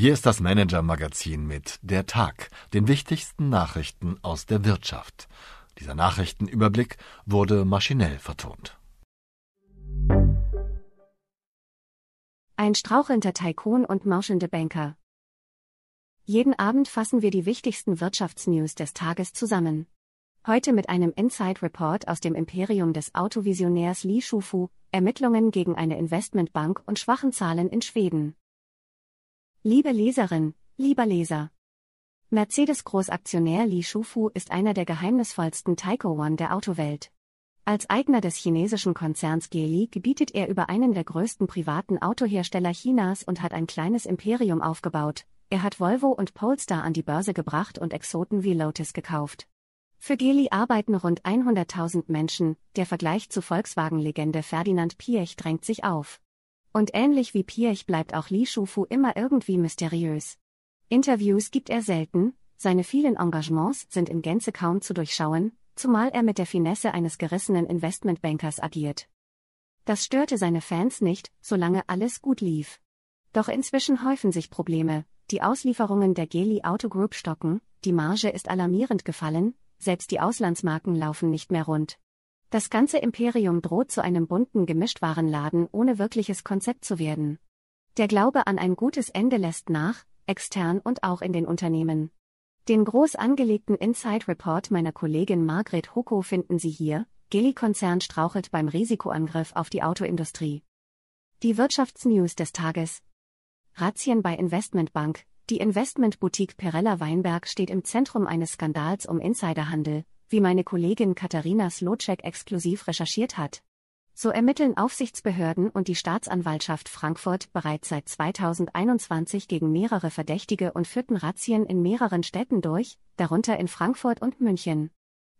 Hier ist das Manager-Magazin mit Der Tag, den wichtigsten Nachrichten aus der Wirtschaft. Dieser Nachrichtenüberblick wurde maschinell vertont. Ein strauchelnder Tycoon und mauschelnde Banker. Jeden Abend fassen wir die wichtigsten Wirtschaftsnews des Tages zusammen. Heute mit einem Inside Report aus dem Imperium des Autovisionärs Li Shufu, Ermittlungen gegen eine Investmentbank und schwachen Zahlen in Schweden. Liebe Leserin, lieber Leser. Mercedes-Großaktionär Li Shufu ist einer der geheimnisvollsten Taiko One der Autowelt. Als Eigner des chinesischen Konzerns Geely gebietet er über einen der größten privaten Autohersteller Chinas und hat ein kleines Imperium aufgebaut. Er hat Volvo und Polestar an die Börse gebracht und Exoten wie Lotus gekauft. Für Geely arbeiten rund 100.000 Menschen, der Vergleich zu Volkswagen-Legende Ferdinand Piech drängt sich auf. Und ähnlich wie Piech bleibt auch Li Shufu immer irgendwie mysteriös. Interviews gibt er selten, seine vielen Engagements sind in Gänze kaum zu durchschauen, zumal er mit der Finesse eines gerissenen Investmentbankers agiert. Das störte seine Fans nicht, solange alles gut lief. Doch inzwischen häufen sich Probleme, die Auslieferungen der Geli Auto Group stocken, die Marge ist alarmierend gefallen, selbst die Auslandsmarken laufen nicht mehr rund. Das ganze Imperium droht zu einem bunten Gemischtwarenladen ohne wirkliches Konzept zu werden. Der Glaube an ein gutes Ende lässt nach, extern und auch in den Unternehmen. Den groß angelegten Inside Report meiner Kollegin Margret Hoko finden Sie hier. Geli-Konzern strauchelt beim Risikoangriff auf die Autoindustrie. Die Wirtschaftsnews des Tages. Razzien bei Investmentbank. Die Investmentboutique Perella Weinberg steht im Zentrum eines Skandals um Insiderhandel, wie meine Kollegin Katharina Slotschek exklusiv recherchiert hat. So ermitteln Aufsichtsbehörden und die Staatsanwaltschaft Frankfurt bereits seit 2021 gegen mehrere Verdächtige und führten Razzien in mehreren Städten durch, darunter in Frankfurt und München.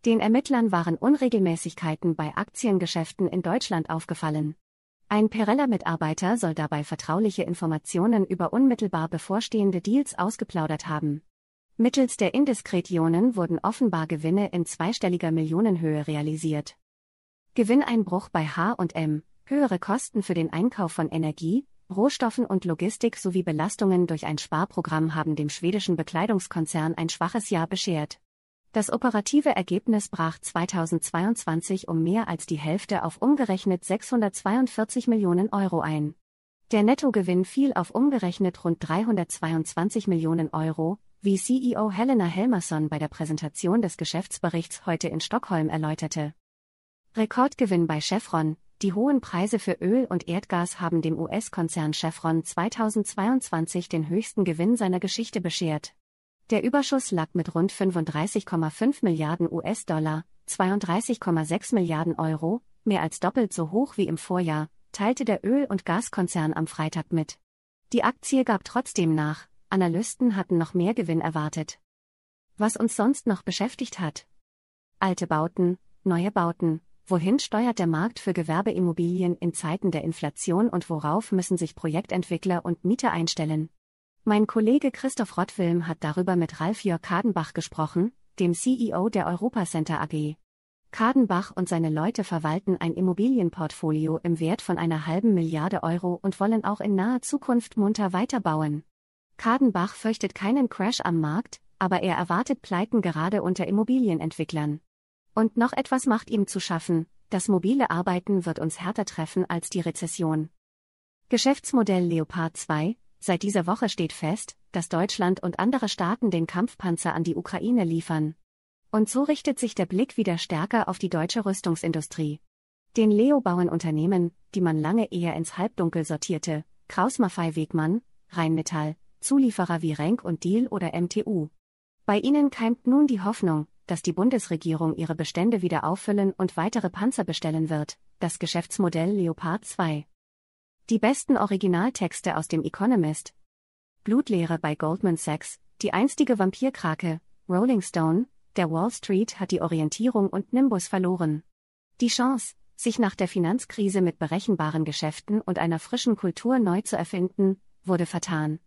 Den Ermittlern waren Unregelmäßigkeiten bei Aktiengeschäften in Deutschland aufgefallen. Ein Perella-Mitarbeiter soll dabei vertrauliche Informationen über unmittelbar bevorstehende Deals ausgeplaudert haben. Mittels der Indiskretionen wurden offenbar Gewinne in zweistelliger Millionenhöhe realisiert. Gewinneinbruch bei H&M, höhere Kosten für den Einkauf von Energie, Rohstoffen und Logistik sowie Belastungen durch ein Sparprogramm haben dem schwedischen Bekleidungskonzern ein schwaches Jahr beschert. Das operative Ergebnis brach 2022 um mehr als die Hälfte auf umgerechnet 642 Millionen Euro ein. Der Nettogewinn fiel auf umgerechnet rund 322 Millionen Euro, wie CEO Helena Helmerson bei der Präsentation des Geschäftsberichts heute in Stockholm erläuterte. Rekordgewinn bei Chevron, die hohen Preise für Öl und Erdgas haben dem US-Konzern Chevron 2022 den höchsten Gewinn seiner Geschichte beschert. Der Überschuss lag mit rund 35,5 Milliarden US-Dollar, 32,6 Milliarden Euro, mehr als doppelt so hoch wie im Vorjahr, teilte der Öl- und Gaskonzern am Freitag mit. Die Aktie gab trotzdem nach, Analysten hatten noch mehr Gewinn erwartet. Was uns sonst noch beschäftigt hat? Alte Bauten, neue Bauten, wohin steuert der Markt für Gewerbeimmobilien in Zeiten der Inflation und worauf müssen sich Projektentwickler und Mieter einstellen? Mein Kollege Christoph Rottwilm hat darüber mit Ralf Jörg Kadenbach gesprochen, dem CEO der Europacenter AG. Kadenbach und seine Leute verwalten ein Immobilienportfolio im Wert von einer halben Milliarde Euro und wollen auch in naher Zukunft munter weiterbauen. Kadenbach fürchtet keinen Crash am Markt, aber er erwartet Pleiten gerade unter Immobilienentwicklern. Und noch etwas macht ihm zu schaffen, das mobile Arbeiten wird uns härter treffen als die Rezession. Geschäftsmodell Leopard 2, seit dieser Woche steht fest, dass Deutschland und andere Staaten den Kampfpanzer an die Ukraine liefern. Und so richtet sich der Blick wieder stärker auf die deutsche Rüstungsindustrie. Den Leo bauen Unternehmen, die man lange eher ins Halbdunkel sortierte, Kraus Maffei Wegmann, Rheinmetall, Zulieferer wie Renk und Deal oder MTU. Bei ihnen keimt nun die Hoffnung, dass die Bundesregierung ihre Bestände wieder auffüllen und weitere Panzer bestellen wird, das Geschäftsmodell Leopard 2. Die besten Originaltexte aus dem Economist. Blutlehre bei Goldman Sachs, die einstige Vampirkrake, Rolling Stone, der Wall Street hat die Orientierung und Nimbus verloren. Die Chance, sich nach der Finanzkrise mit berechenbaren Geschäften und einer frischen Kultur neu zu erfinden, wurde vertan.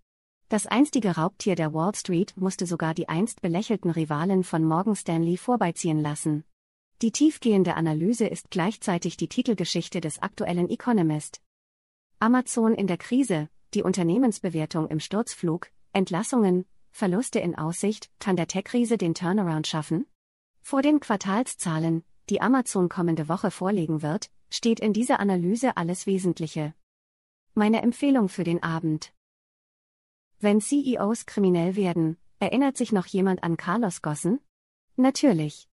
Das einstige Raubtier der Wall Street musste sogar die einst belächelten Rivalen von Morgan Stanley vorbeiziehen lassen. Die tiefgehende Analyse ist gleichzeitig die Titelgeschichte des aktuellen Economist. Amazon in der Krise, die Unternehmensbewertung im Sturzflug, Entlassungen, Verluste in Aussicht, kann der Tech-Riese den Turnaround schaffen? Vor den Quartalszahlen, die Amazon kommende Woche vorlegen wird, steht in dieser Analyse alles Wesentliche. Meine Empfehlung für den Abend. Wenn CEOs kriminell werden, erinnert sich noch jemand an Carlos Gossen? Natürlich.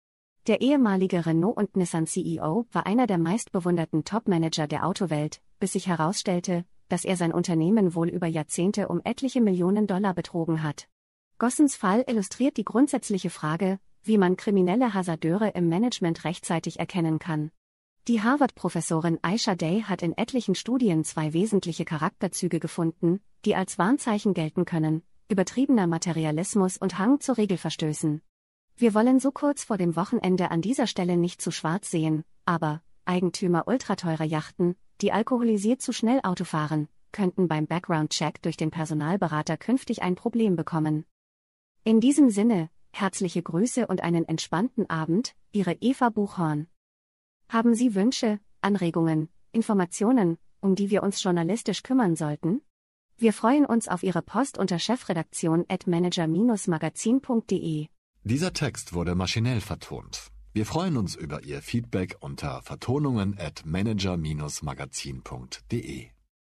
Der ehemalige Renault und Nissan CEO war einer der meistbewunderten Top-Manager der Autowelt, bis sich herausstellte, dass er sein Unternehmen wohl über Jahrzehnte um etliche Millionen Dollar betrogen hat. Gossens Fall illustriert die grundsätzliche Frage, wie man kriminelle Hasardeure im Management rechtzeitig erkennen kann. Die Harvard-Professorin Aisha Day hat in etlichen Studien zwei wesentliche Charakterzüge gefunden, die als Warnzeichen gelten können, übertriebener Materialismus und Hang zu Regelverstößen. Wir wollen so kurz vor dem Wochenende an dieser Stelle nicht zu schwarz sehen, aber Eigentümer ultrateurer Yachten, die alkoholisiert zu schnell Auto fahren, könnten beim Background-Check durch den Personalberater künftig ein Problem bekommen. In diesem Sinne, herzliche Grüße und einen entspannten Abend, Ihre Eva Buchhorn. Haben Sie Wünsche, Anregungen, Informationen, um die wir uns journalistisch kümmern sollten? Wir freuen uns auf Ihre Post unter chefredaktion at manager-magazin.de. Dieser Text wurde maschinell vertont. Wir freuen uns über Ihr Feedback unter vertonungen at manager-magazin.de.